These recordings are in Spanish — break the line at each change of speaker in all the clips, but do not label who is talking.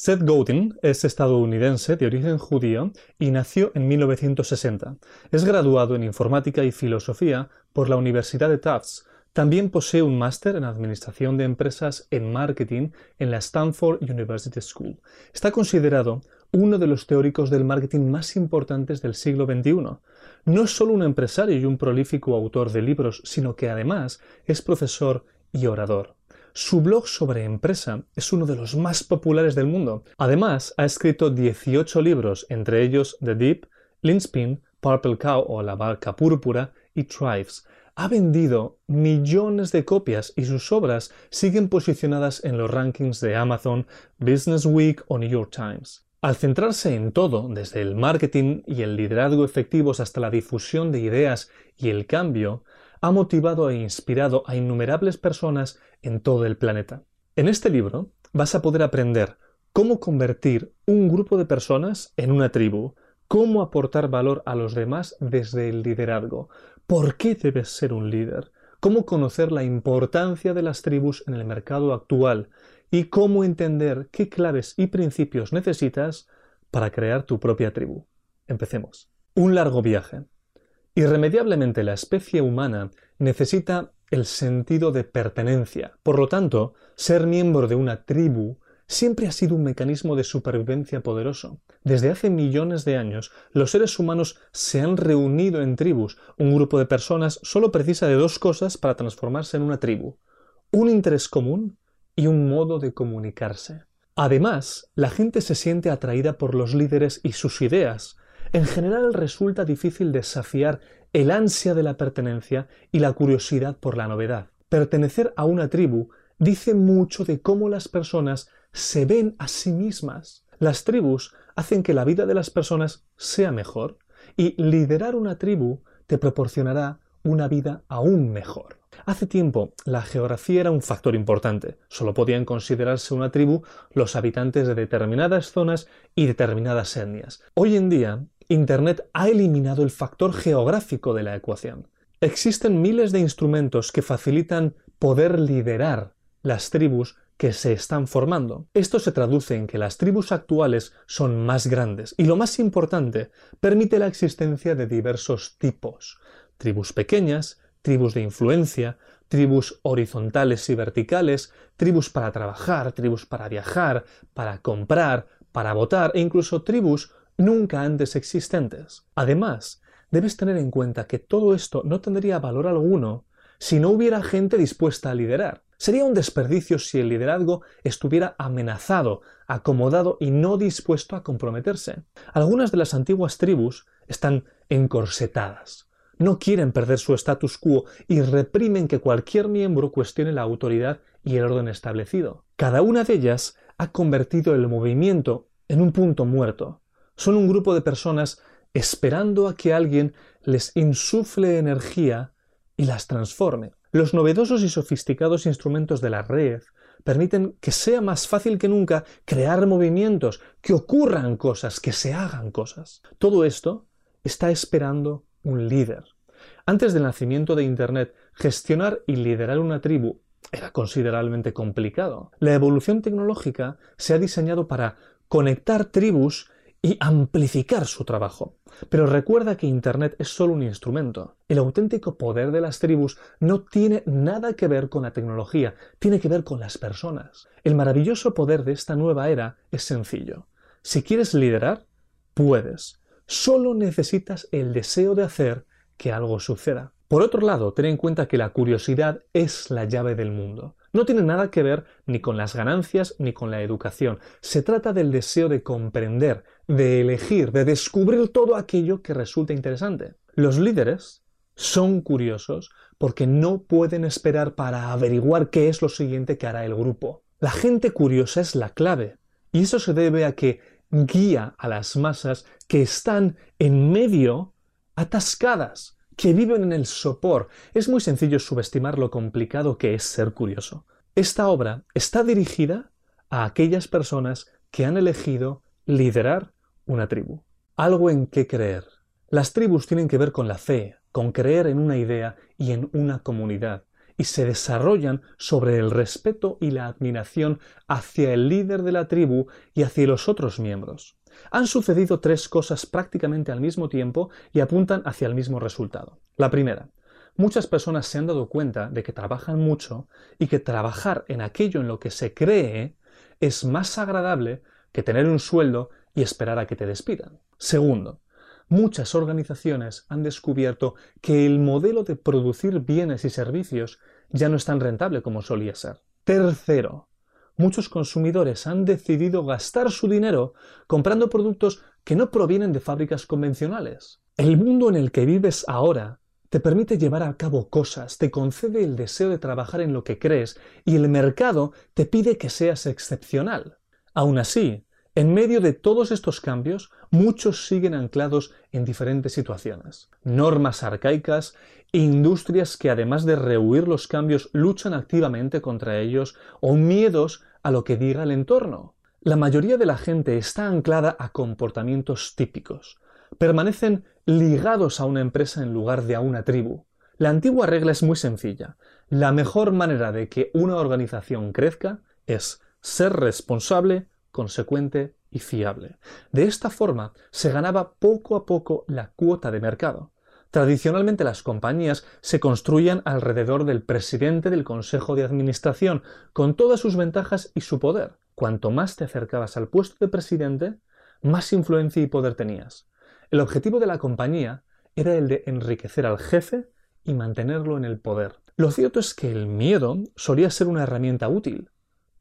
Seth Godin es estadounidense de origen judío y nació en 1960. Es graduado en informática y filosofía por la Universidad de Tufts. También posee un máster en administración de empresas en marketing en la Stanford University School. Está considerado uno de los teóricos del marketing más importantes del siglo XXI. No es solo un empresario y un prolífico autor de libros, sino que además es profesor y orador. Su blog sobre empresa es uno de los más populares del mundo. Además, ha escrito 18 libros, entre ellos The Deep, Linspin, Purple Cow o La Barca Púrpura y Thrives. Ha vendido millones de copias y sus obras siguen posicionadas en los rankings de Amazon, Business Week o New York Times. Al centrarse en todo, desde el marketing y el liderazgo efectivos hasta la difusión de ideas y el cambio, ha motivado e inspirado a innumerables personas en todo el planeta. En este libro vas a poder aprender cómo convertir un grupo de personas en una tribu, cómo aportar valor a los demás desde el liderazgo, por qué debes ser un líder, cómo conocer la importancia de las tribus en el mercado actual y cómo entender qué claves y principios necesitas para crear tu propia tribu. Empecemos. Un largo viaje. Irremediablemente la especie humana necesita el sentido de pertenencia. Por lo tanto, ser miembro de una tribu siempre ha sido un mecanismo de supervivencia poderoso. Desde hace millones de años, los seres humanos se han reunido en tribus. Un grupo de personas solo precisa de dos cosas para transformarse en una tribu. Un interés común y un modo de comunicarse. Además, la gente se siente atraída por los líderes y sus ideas, en general resulta difícil desafiar el ansia de la pertenencia y la curiosidad por la novedad. Pertenecer a una tribu dice mucho de cómo las personas se ven a sí mismas. Las tribus hacen que la vida de las personas sea mejor y liderar una tribu te proporcionará una vida aún mejor. Hace tiempo la geografía era un factor importante. Solo podían considerarse una tribu los habitantes de determinadas zonas y determinadas etnias. Hoy en día Internet ha eliminado el factor geográfico de la ecuación. Existen miles de instrumentos que facilitan poder liderar las tribus que se están formando. Esto se traduce en que las tribus actuales son más grandes y lo más importante, permite la existencia de diversos tipos. Tribus pequeñas, tribus de influencia, tribus horizontales y verticales, tribus para trabajar, tribus para viajar, para comprar, para votar e incluso tribus nunca antes existentes. Además, debes tener en cuenta que todo esto no tendría valor alguno si no hubiera gente dispuesta a liderar. Sería un desperdicio si el liderazgo estuviera amenazado, acomodado y no dispuesto a comprometerse. Algunas de las antiguas tribus están encorsetadas. No quieren perder su status quo y reprimen que cualquier miembro cuestione la autoridad y el orden establecido. Cada una de ellas ha convertido el movimiento en un punto muerto, son un grupo de personas esperando a que alguien les insufle energía y las transforme. Los novedosos y sofisticados instrumentos de la red permiten que sea más fácil que nunca crear movimientos, que ocurran cosas, que se hagan cosas. Todo esto está esperando un líder. Antes del nacimiento de Internet, gestionar y liderar una tribu era considerablemente complicado. La evolución tecnológica se ha diseñado para conectar tribus y amplificar su trabajo. Pero recuerda que Internet es solo un instrumento. El auténtico poder de las tribus no tiene nada que ver con la tecnología, tiene que ver con las personas. El maravilloso poder de esta nueva era es sencillo. Si quieres liderar, puedes. Solo necesitas el deseo de hacer que algo suceda. Por otro lado, ten en cuenta que la curiosidad es la llave del mundo. No tiene nada que ver ni con las ganancias ni con la educación. Se trata del deseo de comprender, de elegir, de descubrir todo aquello que resulta interesante. Los líderes son curiosos porque no pueden esperar para averiguar qué es lo siguiente que hará el grupo. La gente curiosa es la clave. Y eso se debe a que guía a las masas que están en medio atascadas que viven en el sopor. Es muy sencillo subestimar lo complicado que es ser curioso. Esta obra está dirigida a aquellas personas que han elegido liderar una tribu. Algo en qué creer. Las tribus tienen que ver con la fe, con creer en una idea y en una comunidad. y se desarrollan sobre el respeto y la admiración hacia el líder de la tribu y hacia los otros miembros. Han sucedido tres cosas prácticamente al mismo tiempo y apuntan hacia el mismo resultado. La primera, muchas personas se han dado cuenta de que trabajan mucho y que trabajar en aquello en lo que se cree es más agradable que tener un sueldo y esperar a que te despidan. Segundo, muchas organizaciones han descubierto que el modelo de producir bienes y servicios ya no es tan rentable como solía ser. Tercero, muchos consumidores han decidido gastar su dinero comprando productos que no provienen de fábricas convencionales. El mundo en el que vives ahora te permite llevar a cabo cosas, te concede el deseo de trabajar en lo que crees y el mercado te pide que seas excepcional. Aún así, en medio de todos estos cambios, muchos siguen anclados en diferentes situaciones. Normas arcaicas, industrias que además de rehuir los cambios luchan activamente contra ellos o miedos a lo que diga el entorno. La mayoría de la gente está anclada a comportamientos típicos. Permanecen ligados a una empresa en lugar de a una tribu. La antigua regla es muy sencilla. La mejor manera de que una organización crezca es ser responsable, consecuente y fiable. De esta forma se ganaba poco a poco la cuota de mercado. Tradicionalmente las compañías se construían alrededor del presidente del Consejo de Administración, con todas sus ventajas y su poder. Cuanto más te acercabas al puesto de presidente, más influencia y poder tenías. El objetivo de la compañía era el de enriquecer al jefe y mantenerlo en el poder. Lo cierto es que el miedo solía ser una herramienta útil.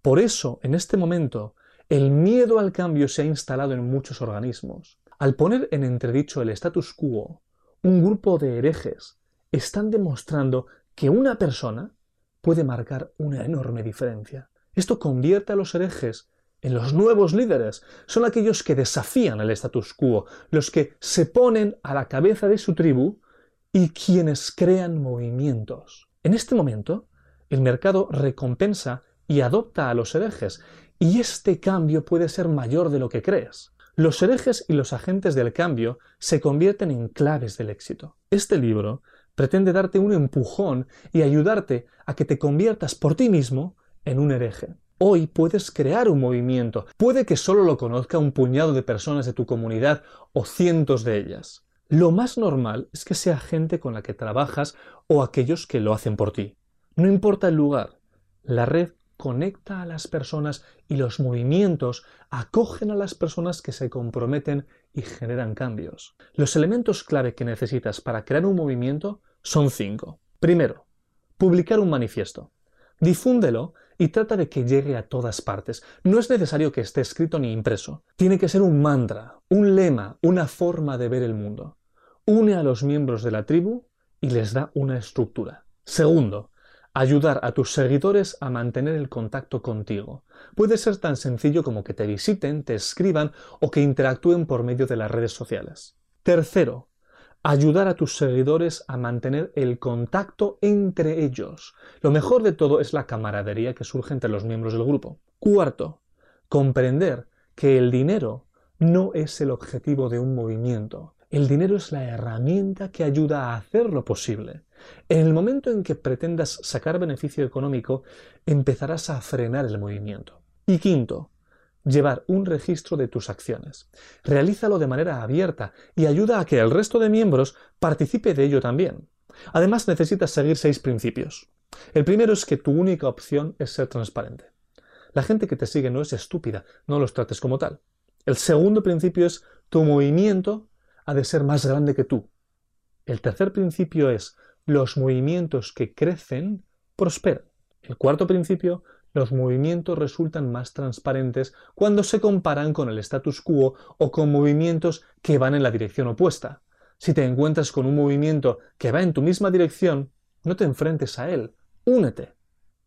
Por eso, en este momento, el miedo al cambio se ha instalado en muchos organismos. Al poner en entredicho el status quo, un grupo de herejes están demostrando que una persona puede marcar una enorme diferencia. Esto convierte a los herejes en los nuevos líderes. Son aquellos que desafían el status quo, los que se ponen a la cabeza de su tribu y quienes crean movimientos. En este momento, el mercado recompensa y adopta a los herejes, y este cambio puede ser mayor de lo que crees. Los herejes y los agentes del cambio se convierten en claves del éxito. Este libro pretende darte un empujón y ayudarte a que te conviertas por ti mismo en un hereje. Hoy puedes crear un movimiento. Puede que solo lo conozca un puñado de personas de tu comunidad o cientos de ellas. Lo más normal es que sea gente con la que trabajas o aquellos que lo hacen por ti. No importa el lugar, la red conecta a las personas y los movimientos acogen a las personas que se comprometen y generan cambios. Los elementos clave que necesitas para crear un movimiento son cinco. Primero, publicar un manifiesto. Difúndelo y trata de que llegue a todas partes. No es necesario que esté escrito ni impreso. Tiene que ser un mantra, un lema, una forma de ver el mundo. Une a los miembros de la tribu y les da una estructura. Segundo, ayudar a tus seguidores a mantener el contacto contigo. Puede ser tan sencillo como que te visiten, te escriban o que interactúen por medio de las redes sociales. Tercero, ayudar a tus seguidores a mantener el contacto entre ellos. Lo mejor de todo es la camaradería que surge entre los miembros del grupo. Cuarto, comprender que el dinero no es el objetivo de un movimiento. El dinero es la herramienta que ayuda a hacerlo posible. En el momento en que pretendas sacar beneficio económico, empezarás a frenar el movimiento. Y quinto, llevar un registro de tus acciones. Realízalo de manera abierta y ayuda a que el resto de miembros participe de ello también. Además necesitas seguir seis principios. El primero es que tu única opción es ser transparente. La gente que te sigue no es estúpida, no los trates como tal. El segundo principio es tu movimiento ha de ser más grande que tú. El tercer principio es los movimientos que crecen prosperan. El cuarto principio, los movimientos resultan más transparentes cuando se comparan con el status quo o con movimientos que van en la dirección opuesta. Si te encuentras con un movimiento que va en tu misma dirección, no te enfrentes a él, únete.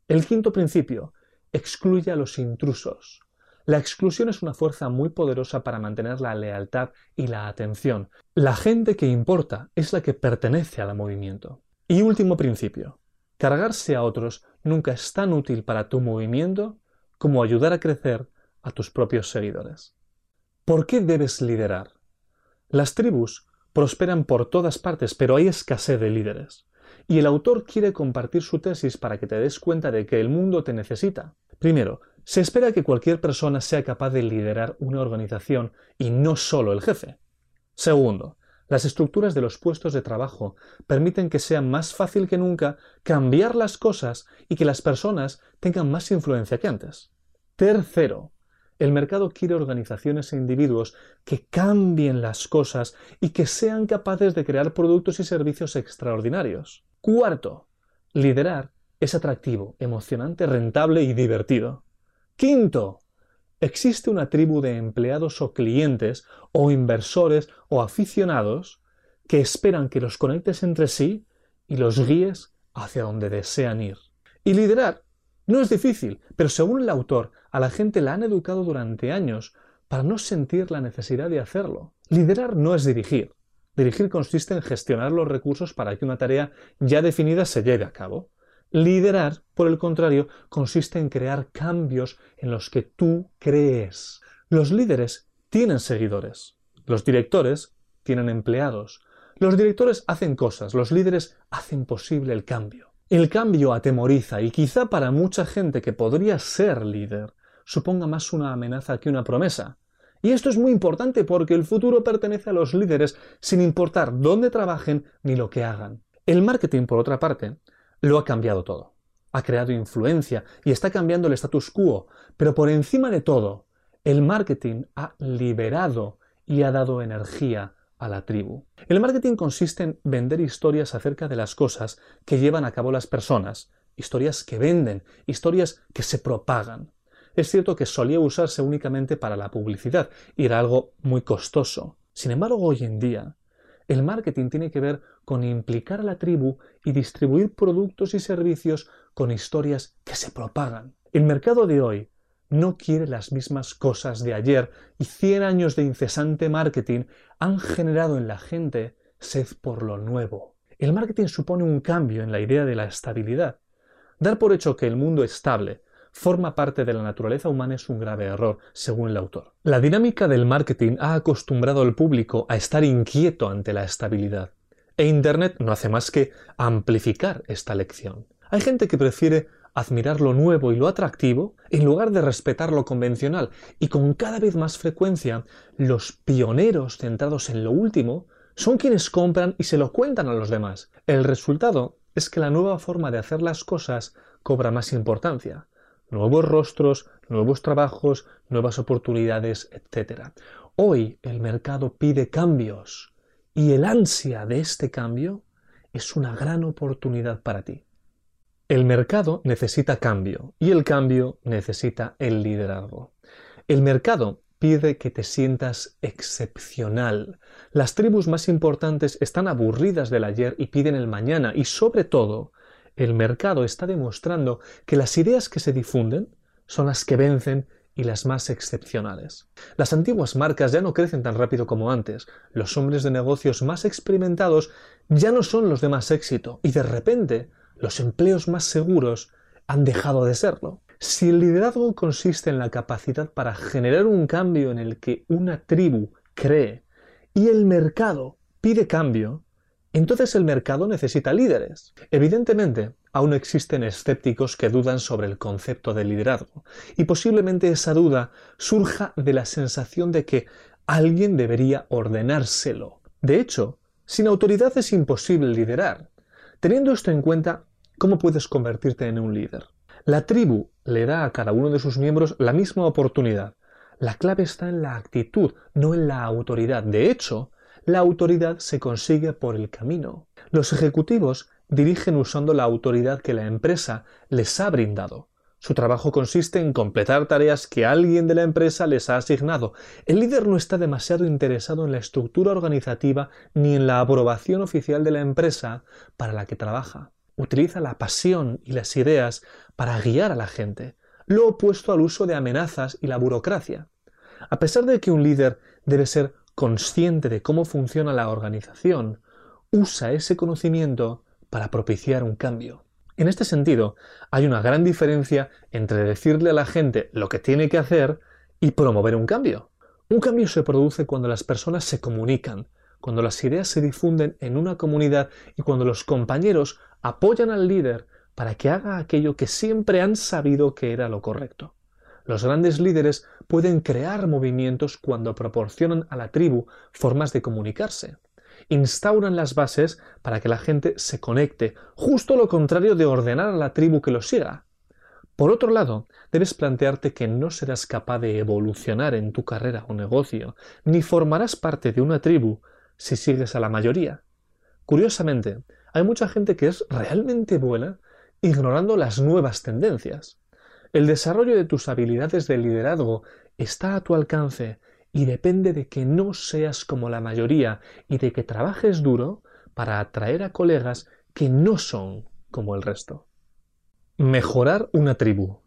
El quinto principio, excluye a los intrusos. La exclusión es una fuerza muy poderosa para mantener la lealtad y la atención. La gente que importa es la que pertenece al movimiento. Y último principio. Cargarse a otros nunca es tan útil para tu movimiento como ayudar a crecer a tus propios seguidores. ¿Por qué debes liderar? Las tribus prosperan por todas partes, pero hay escasez de líderes. y el autor quiere compartir su tesis para que te des cuenta de que el mundo te necesita. Primero, se espera que cualquier persona sea capaz de liderar una organización y no solo el jefe. Segundo, las estructuras de los puestos de trabajo permiten que sea más fácil que nunca cambiar las cosas y que las personas tengan más influencia que antes. Tercero, el mercado quiere organizaciones e individuos que cambien las cosas y que sean capaces de crear productos y servicios extraordinarios. Cuarto, liderar es atractivo, emocionante, rentable y divertido. Quinto, existe una tribu de empleados o clientes o inversores o aficionados que esperan que los conectes entre sí y los guíes hacia donde desean ir. Y liderar no es difícil, pero según el autor, a la gente la han educado durante años para no sentir la necesidad de hacerlo. Liderar no es dirigir. Dirigir consiste en gestionar los recursos para que una tarea ya definida se lleve a cabo. Liderar, por el contrario, consiste en crear cambios en los que tú crees. Los líderes tienen seguidores. Los directores tienen empleados. Los directores hacen cosas, los líderes hacen posible el cambio. El cambio atemoriza y quizá para mucha gente que podría ser líder suponga más una amenaza que una promesa. Y esto es muy importante porque el futuro pertenece a los líderes sin importar dónde trabajen ni lo que hagan. El marketing, por otra parte, lo ha cambiado todo. Ha creado influencia y está cambiando el status quo, pero por encima de todo, el marketing ha liberado y ha dado energía a la tribu. El marketing consiste en vender historias acerca de las cosas que llevan a cabo las personas, historias que venden, historias que se propagan. Es cierto que solía usarse únicamente para la publicidad y era algo muy costoso. Sin embargo, hoy en día, el marketing tiene que ver con implicar a la tribu y distribuir productos y servicios con historias que se propagan. El mercado de hoy no quiere las mismas cosas de ayer y 100 años de incesante marketing han generado en la gente sed por lo nuevo. El marketing supone un cambio en la idea de la estabilidad. Dar por hecho que el mundo estable forma parte de la naturaleza humana es un grave error, según el autor. La dinámica del marketing ha acostumbrado al público a estar inquieto ante la estabilidad, e Internet no hace más que amplificar esta lección. Hay gente que prefiere admirar lo nuevo y lo atractivo en lugar de respetar lo convencional, y con cada vez más frecuencia los pioneros centrados en lo último son quienes compran y se lo cuentan a los demás. El resultado es que la nueva forma de hacer las cosas cobra más importancia nuevos rostros, nuevos trabajos, nuevas oportunidades, etc. Hoy el mercado pide cambios y el ansia de este cambio es una gran oportunidad para ti. El mercado necesita cambio y el cambio necesita el liderazgo. El mercado pide que te sientas excepcional. Las tribus más importantes están aburridas del ayer y piden el mañana y sobre todo el mercado está demostrando que las ideas que se difunden son las que vencen y las más excepcionales. Las antiguas marcas ya no crecen tan rápido como antes, los hombres de negocios más experimentados ya no son los de más éxito y de repente los empleos más seguros han dejado de serlo. Si el liderazgo consiste en la capacidad para generar un cambio en el que una tribu cree y el mercado pide cambio, entonces el mercado necesita líderes. Evidentemente, aún existen escépticos que dudan sobre el concepto de liderazgo, y posiblemente esa duda surja de la sensación de que alguien debería ordenárselo. De hecho, sin autoridad es imposible liderar. Teniendo esto en cuenta, ¿cómo puedes convertirte en un líder? La tribu le da a cada uno de sus miembros la misma oportunidad. La clave está en la actitud, no en la autoridad. De hecho, la autoridad se consigue por el camino. Los ejecutivos dirigen usando la autoridad que la empresa les ha brindado. Su trabajo consiste en completar tareas que alguien de la empresa les ha asignado. El líder no está demasiado interesado en la estructura organizativa ni en la aprobación oficial de la empresa para la que trabaja. Utiliza la pasión y las ideas para guiar a la gente, lo opuesto al uso de amenazas y la burocracia. A pesar de que un líder debe ser consciente de cómo funciona la organización, usa ese conocimiento para propiciar un cambio. En este sentido, hay una gran diferencia entre decirle a la gente lo que tiene que hacer y promover un cambio. Un cambio se produce cuando las personas se comunican, cuando las ideas se difunden en una comunidad y cuando los compañeros apoyan al líder para que haga aquello que siempre han sabido que era lo correcto. Los grandes líderes pueden crear movimientos cuando proporcionan a la tribu formas de comunicarse. Instauran las bases para que la gente se conecte, justo lo contrario de ordenar a la tribu que lo siga. Por otro lado, debes plantearte que no serás capaz de evolucionar en tu carrera o negocio, ni formarás parte de una tribu si sigues a la mayoría. Curiosamente, hay mucha gente que es realmente buena ignorando las nuevas tendencias. El desarrollo de tus habilidades de liderazgo está a tu alcance y depende de que no seas como la mayoría y de que trabajes duro para atraer a colegas que no son como el resto. Mejorar una tribu.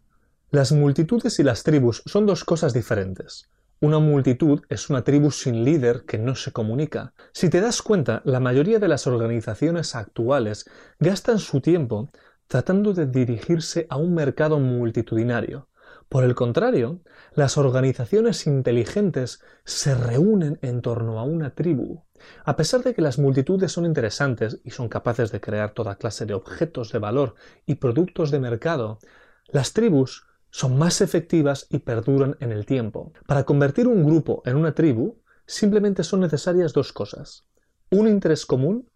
Las multitudes y las tribus son dos cosas diferentes. Una multitud es una tribu sin líder que no se comunica. Si te das cuenta, la mayoría de las organizaciones actuales gastan su tiempo tratando de dirigirse a un mercado multitudinario. Por el contrario, las organizaciones inteligentes se reúnen en torno a una tribu. A pesar de que las multitudes son interesantes y son capaces de crear toda clase de objetos de valor y productos de mercado, las tribus son más efectivas y perduran en el tiempo. Para convertir un grupo en una tribu, simplemente son necesarias dos cosas, un interés común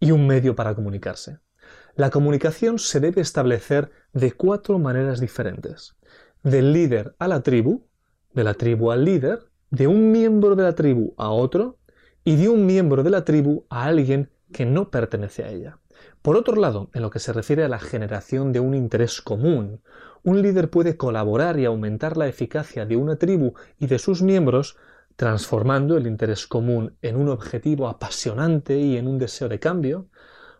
y un medio para comunicarse. La comunicación se debe establecer de cuatro maneras diferentes. Del líder a la tribu, de la tribu al líder, de un miembro de la tribu a otro y de un miembro de la tribu a alguien que no pertenece a ella. Por otro lado, en lo que se refiere a la generación de un interés común, un líder puede colaborar y aumentar la eficacia de una tribu y de sus miembros, transformando el interés común en un objetivo apasionante y en un deseo de cambio,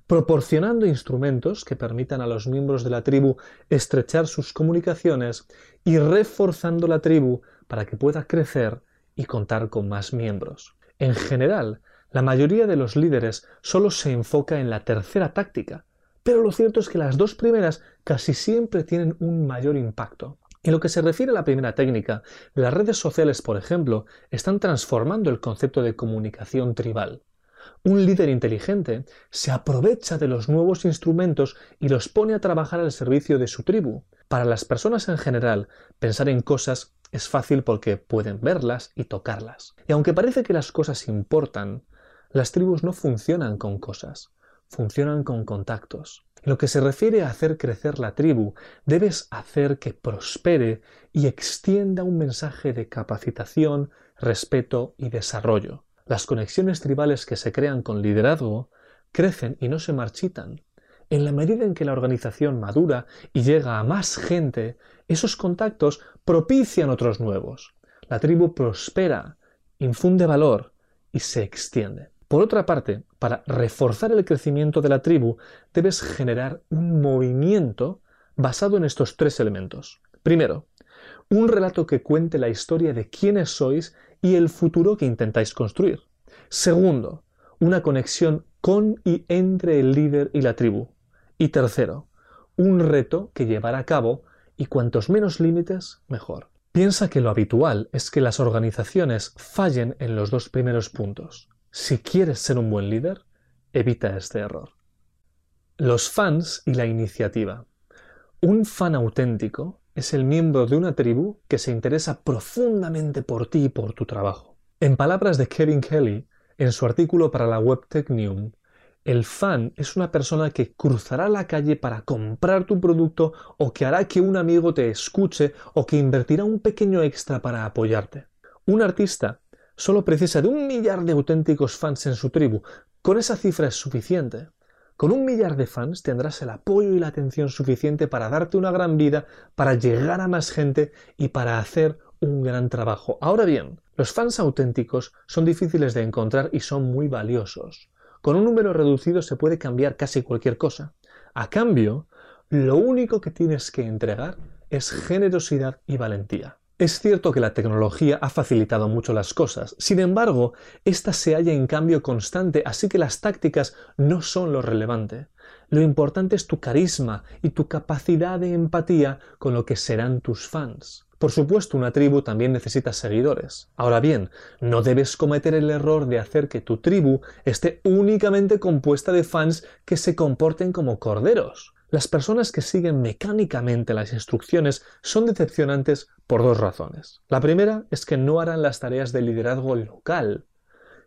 proporcionando instrumentos que permitan a los miembros de la tribu estrechar sus comunicaciones y reforzando la tribu para que pueda crecer y contar con más miembros. En general, la mayoría de los líderes solo se enfoca en la tercera táctica, pero lo cierto es que las dos primeras casi siempre tienen un mayor impacto. En lo que se refiere a la primera técnica, las redes sociales, por ejemplo, están transformando el concepto de comunicación tribal. Un líder inteligente se aprovecha de los nuevos instrumentos y los pone a trabajar al servicio de su tribu. Para las personas en general, pensar en cosas es fácil porque pueden verlas y tocarlas. Y aunque parece que las cosas importan, las tribus no funcionan con cosas, funcionan con contactos. Lo que se refiere a hacer crecer la tribu, debes hacer que prospere y extienda un mensaje de capacitación, respeto y desarrollo. Las conexiones tribales que se crean con liderazgo crecen y no se marchitan. En la medida en que la organización madura y llega a más gente, esos contactos propician otros nuevos. La tribu prospera, infunde valor y se extiende. Por otra parte, para reforzar el crecimiento de la tribu, debes generar un movimiento basado en estos tres elementos. Primero, un relato que cuente la historia de quiénes sois y el futuro que intentáis construir. Segundo, una conexión con y entre el líder y la tribu. Y tercero, un reto que llevar a cabo y cuantos menos límites, mejor. Piensa que lo habitual es que las organizaciones fallen en los dos primeros puntos. Si quieres ser un buen líder, evita este error. Los fans y la iniciativa. Un fan auténtico es el miembro de una tribu que se interesa profundamente por ti y por tu trabajo. En palabras de Kevin Kelly, en su artículo para la web Technium, el fan es una persona que cruzará la calle para comprar tu producto o que hará que un amigo te escuche o que invertirá un pequeño extra para apoyarte. Un artista solo precisa de un millar de auténticos fans en su tribu. Con esa cifra es suficiente. Con un millar de fans tendrás el apoyo y la atención suficiente para darte una gran vida, para llegar a más gente y para hacer un gran trabajo. Ahora bien, los fans auténticos son difíciles de encontrar y son muy valiosos. Con un número reducido se puede cambiar casi cualquier cosa. A cambio, lo único que tienes que entregar es generosidad y valentía. Es cierto que la tecnología ha facilitado mucho las cosas, sin embargo, ésta se halla en cambio constante, así que las tácticas no son lo relevante. Lo importante es tu carisma y tu capacidad de empatía con lo que serán tus fans. Por supuesto, una tribu también necesita seguidores. Ahora bien, no debes cometer el error de hacer que tu tribu esté únicamente compuesta de fans que se comporten como corderos. Las personas que siguen mecánicamente las instrucciones son decepcionantes por dos razones. La primera es que no harán las tareas de liderazgo local,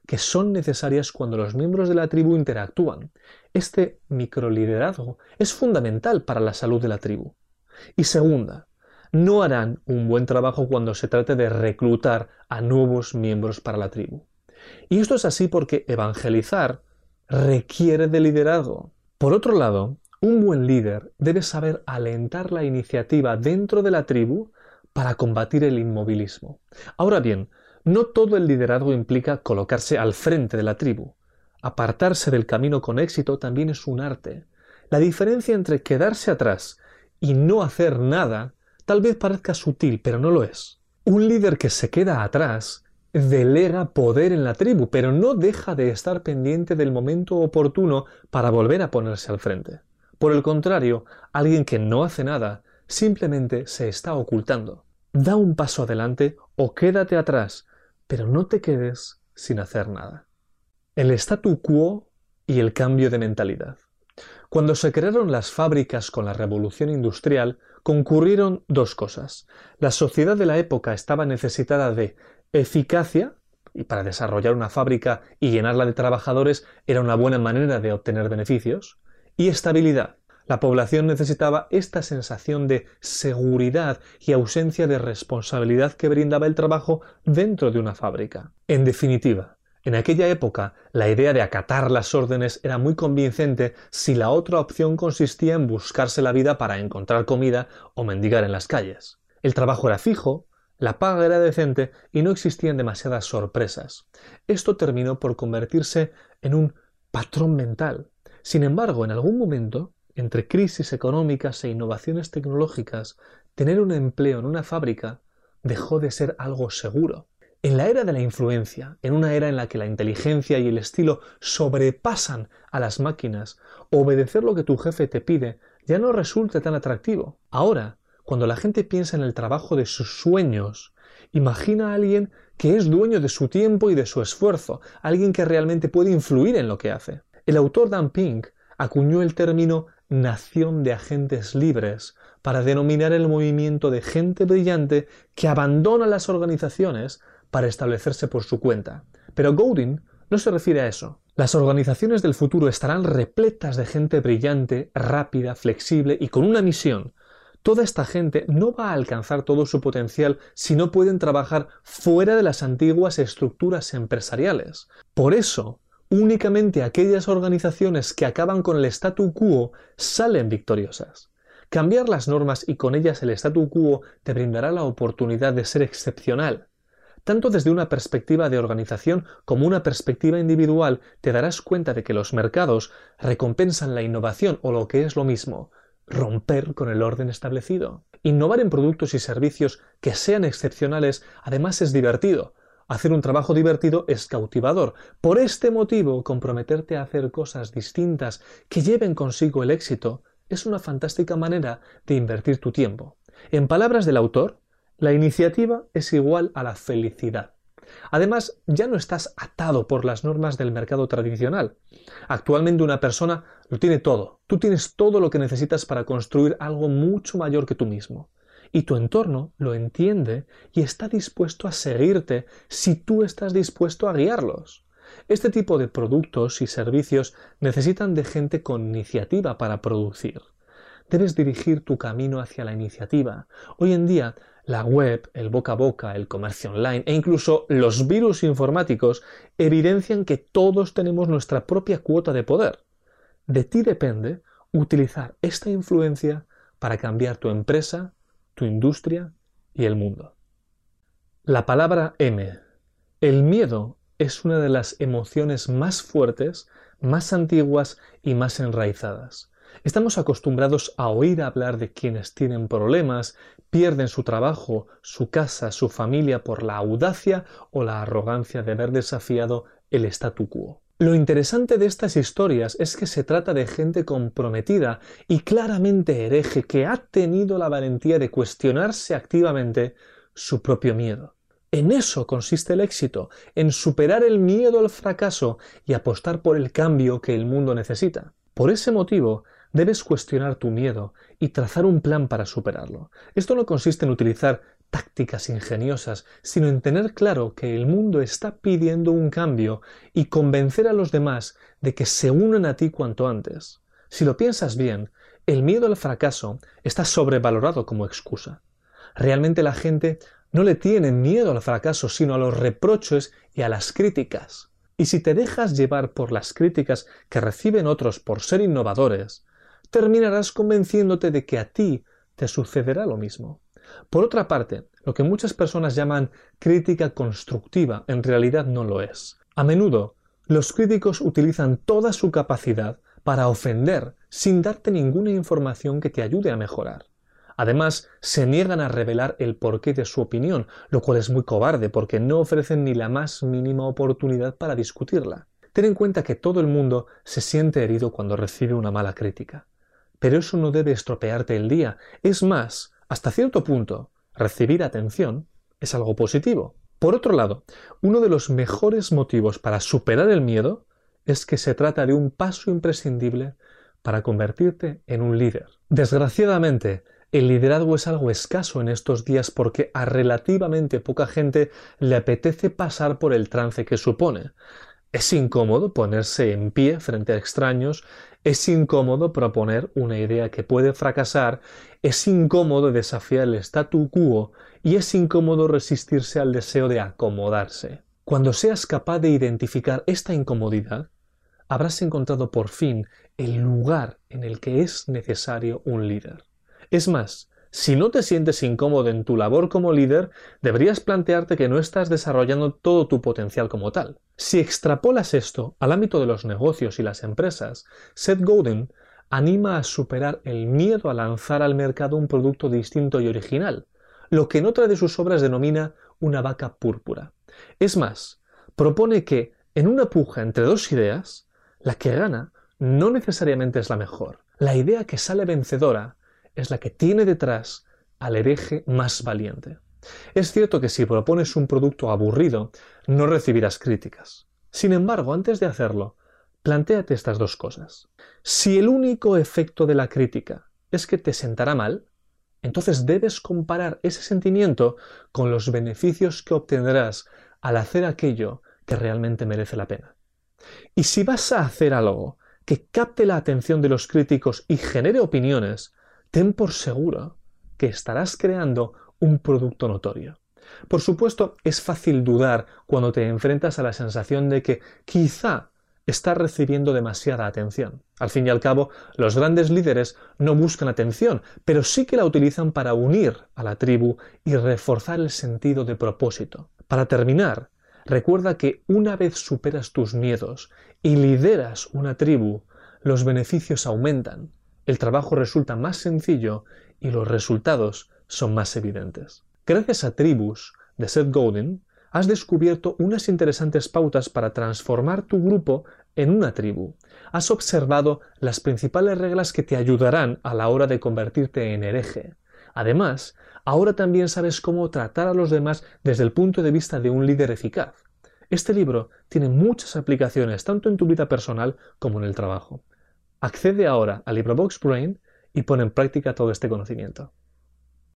que son necesarias cuando los miembros de la tribu interactúan. Este microliderazgo es fundamental para la salud de la tribu. Y segunda, no harán un buen trabajo cuando se trate de reclutar a nuevos miembros para la tribu. Y esto es así porque evangelizar requiere de liderazgo. Por otro lado, un buen líder debe saber alentar la iniciativa dentro de la tribu para combatir el inmovilismo. Ahora bien, no todo el liderazgo implica colocarse al frente de la tribu. Apartarse del camino con éxito también es un arte. La diferencia entre quedarse atrás y no hacer nada Tal vez parezca sutil, pero no lo es. Un líder que se queda atrás delega poder en la tribu, pero no deja de estar pendiente del momento oportuno para volver a ponerse al frente. Por el contrario, alguien que no hace nada simplemente se está ocultando. Da un paso adelante o quédate atrás, pero no te quedes sin hacer nada. El statu quo y el cambio de mentalidad. Cuando se crearon las fábricas con la revolución industrial, concurrieron dos cosas. La sociedad de la época estaba necesitada de eficacia, y para desarrollar una fábrica y llenarla de trabajadores era una buena manera de obtener beneficios, y estabilidad. La población necesitaba esta sensación de seguridad y ausencia de responsabilidad que brindaba el trabajo dentro de una fábrica. En definitiva, en aquella época, la idea de acatar las órdenes era muy convincente si la otra opción consistía en buscarse la vida para encontrar comida o mendigar en las calles. El trabajo era fijo, la paga era decente y no existían demasiadas sorpresas. Esto terminó por convertirse en un patrón mental. Sin embargo, en algún momento, entre crisis económicas e innovaciones tecnológicas, tener un empleo en una fábrica dejó de ser algo seguro. En la era de la influencia, en una era en la que la inteligencia y el estilo sobrepasan a las máquinas, obedecer lo que tu jefe te pide ya no resulta tan atractivo. Ahora, cuando la gente piensa en el trabajo de sus sueños, imagina a alguien que es dueño de su tiempo y de su esfuerzo, alguien que realmente puede influir en lo que hace. El autor Dan Pink acuñó el término nación de agentes libres para denominar el movimiento de gente brillante que abandona las organizaciones para establecerse por su cuenta. Pero Godin no se refiere a eso. Las organizaciones del futuro estarán repletas de gente brillante, rápida, flexible y con una misión. Toda esta gente no va a alcanzar todo su potencial si no pueden trabajar fuera de las antiguas estructuras empresariales. Por eso, únicamente aquellas organizaciones que acaban con el statu quo salen victoriosas. Cambiar las normas y con ellas el statu quo te brindará la oportunidad de ser excepcional, tanto desde una perspectiva de organización como una perspectiva individual, te darás cuenta de que los mercados recompensan la innovación o lo que es lo mismo, romper con el orden establecido. Innovar en productos y servicios que sean excepcionales además es divertido. Hacer un trabajo divertido es cautivador. Por este motivo, comprometerte a hacer cosas distintas que lleven consigo el éxito es una fantástica manera de invertir tu tiempo. En palabras del autor, la iniciativa es igual a la felicidad. Además, ya no estás atado por las normas del mercado tradicional. Actualmente una persona lo tiene todo. Tú tienes todo lo que necesitas para construir algo mucho mayor que tú mismo. Y tu entorno lo entiende y está dispuesto a seguirte si tú estás dispuesto a guiarlos. Este tipo de productos y servicios necesitan de gente con iniciativa para producir. Debes dirigir tu camino hacia la iniciativa. Hoy en día la web, el boca a boca, el comercio online e incluso los virus informáticos evidencian que todos tenemos nuestra propia cuota de poder. De ti depende utilizar esta influencia para cambiar tu empresa, tu industria y el mundo. La palabra M. El miedo es una de las emociones más fuertes, más antiguas y más enraizadas. Estamos acostumbrados a oír hablar de quienes tienen problemas, pierden su trabajo, su casa, su familia por la audacia o la arrogancia de haber desafiado el statu quo. Lo interesante de estas historias es que se trata de gente comprometida y claramente hereje que ha tenido la valentía de cuestionarse activamente su propio miedo. En eso consiste el éxito, en superar el miedo al fracaso y apostar por el cambio que el mundo necesita. Por ese motivo, debes cuestionar tu miedo y trazar un plan para superarlo. Esto no consiste en utilizar tácticas ingeniosas, sino en tener claro que el mundo está pidiendo un cambio y convencer a los demás de que se unan a ti cuanto antes. Si lo piensas bien, el miedo al fracaso está sobrevalorado como excusa. Realmente la gente no le tiene miedo al fracaso, sino a los reproches y a las críticas. Y si te dejas llevar por las críticas que reciben otros por ser innovadores, terminarás convenciéndote de que a ti te sucederá lo mismo. Por otra parte, lo que muchas personas llaman crítica constructiva en realidad no lo es. A menudo, los críticos utilizan toda su capacidad para ofender sin darte ninguna información que te ayude a mejorar. Además, se niegan a revelar el porqué de su opinión, lo cual es muy cobarde porque no ofrecen ni la más mínima oportunidad para discutirla. Ten en cuenta que todo el mundo se siente herido cuando recibe una mala crítica. Pero eso no debe estropearte el día. Es más, hasta cierto punto, recibir atención es algo positivo. Por otro lado, uno de los mejores motivos para superar el miedo es que se trata de un paso imprescindible para convertirte en un líder. Desgraciadamente, el liderazgo es algo escaso en estos días porque a relativamente poca gente le apetece pasar por el trance que supone. Es incómodo ponerse en pie frente a extraños, es incómodo proponer una idea que puede fracasar, es incómodo desafiar el statu quo y es incómodo resistirse al deseo de acomodarse. Cuando seas capaz de identificar esta incomodidad, habrás encontrado por fin el lugar en el que es necesario un líder. Es más, si no te sientes incómodo en tu labor como líder, deberías plantearte que no estás desarrollando todo tu potencial como tal. Si extrapolas esto al ámbito de los negocios y las empresas, Seth Godin anima a superar el miedo a lanzar al mercado un producto distinto y original, lo que en otra de sus obras denomina una vaca púrpura. Es más, propone que, en una puja entre dos ideas, la que gana no necesariamente es la mejor. La idea que sale vencedora es la que tiene detrás al hereje más valiente. Es cierto que si propones un producto aburrido, no recibirás críticas. Sin embargo, antes de hacerlo, plantéate estas dos cosas. Si el único efecto de la crítica es que te sentará mal, entonces debes comparar ese sentimiento con los beneficios que obtendrás al hacer aquello que realmente merece la pena. Y si vas a hacer algo que capte la atención de los críticos y genere opiniones, ten por seguro que estarás creando un producto notorio. Por supuesto, es fácil dudar cuando te enfrentas a la sensación de que quizá estás recibiendo demasiada atención. Al fin y al cabo, los grandes líderes no buscan atención, pero sí que la utilizan para unir a la tribu y reforzar el sentido de propósito. Para terminar, recuerda que una vez superas tus miedos y lideras una tribu, los beneficios aumentan el trabajo resulta más sencillo y los resultados son más evidentes. Gracias a Tribus de Seth Godin, has descubierto unas interesantes pautas para transformar tu grupo en una tribu. Has observado las principales reglas que te ayudarán a la hora de convertirte en hereje. Además, ahora también sabes cómo tratar a los demás desde el punto de vista de un líder eficaz. Este libro tiene muchas aplicaciones tanto en tu vida personal como en el trabajo. Accede ahora a LibreBox Brain y pone en práctica todo este conocimiento.